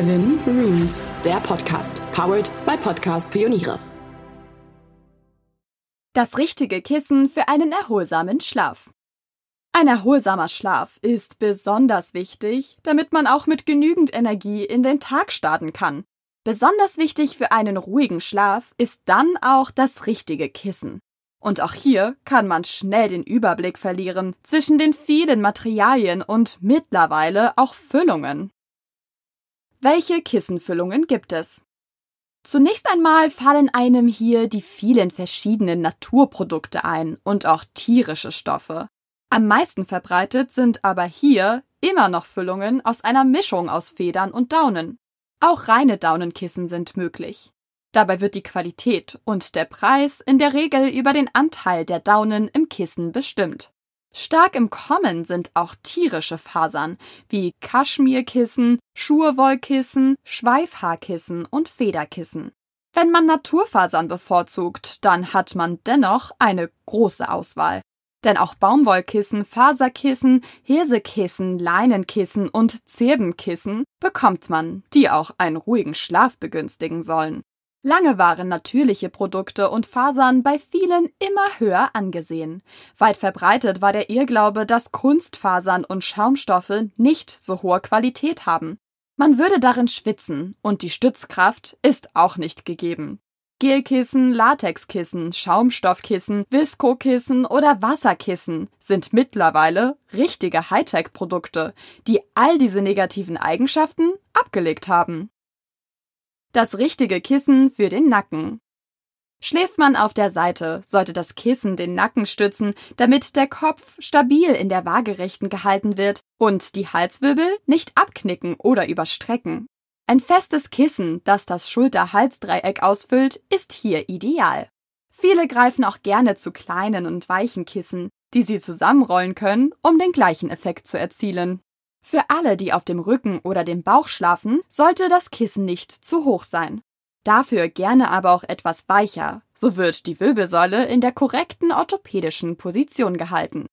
Seven Rooms, der Podcast, powered by Podcast Pioniere. Das richtige Kissen für einen erholsamen Schlaf. Ein erholsamer Schlaf ist besonders wichtig, damit man auch mit genügend Energie in den Tag starten kann. Besonders wichtig für einen ruhigen Schlaf ist dann auch das richtige Kissen. Und auch hier kann man schnell den Überblick verlieren zwischen den vielen Materialien und mittlerweile auch Füllungen. Welche Kissenfüllungen gibt es? Zunächst einmal fallen einem hier die vielen verschiedenen Naturprodukte ein und auch tierische Stoffe. Am meisten verbreitet sind aber hier immer noch Füllungen aus einer Mischung aus Federn und Daunen. Auch reine Daunenkissen sind möglich. Dabei wird die Qualität und der Preis in der Regel über den Anteil der Daunen im Kissen bestimmt. Stark im Kommen sind auch tierische Fasern wie Kaschmirkissen, Schurwollkissen, Schweifhaarkissen und Federkissen. Wenn man Naturfasern bevorzugt, dann hat man dennoch eine große Auswahl. Denn auch Baumwollkissen, Faserkissen, Hirsekissen, Leinenkissen und Zirbenkissen bekommt man, die auch einen ruhigen Schlaf begünstigen sollen. Lange waren natürliche Produkte und Fasern bei vielen immer höher angesehen. Weit verbreitet war der Irrglaube, dass Kunstfasern und Schaumstoffe nicht so hohe Qualität haben. Man würde darin schwitzen und die Stützkraft ist auch nicht gegeben. Gelkissen, Latexkissen, Schaumstoffkissen, Viskokissen oder Wasserkissen sind mittlerweile richtige Hightech-Produkte, die all diese negativen Eigenschaften abgelegt haben. Das richtige Kissen für den Nacken. Schläft man auf der Seite, sollte das Kissen den Nacken stützen, damit der Kopf stabil in der Waagerechten gehalten wird und die Halswirbel nicht abknicken oder überstrecken. Ein festes Kissen, das das Schulter-Hals-Dreieck ausfüllt, ist hier ideal. Viele greifen auch gerne zu kleinen und weichen Kissen, die sie zusammenrollen können, um den gleichen Effekt zu erzielen. Für alle, die auf dem Rücken oder dem Bauch schlafen, sollte das Kissen nicht zu hoch sein. Dafür gerne aber auch etwas weicher, so wird die Wirbelsäule in der korrekten orthopädischen Position gehalten.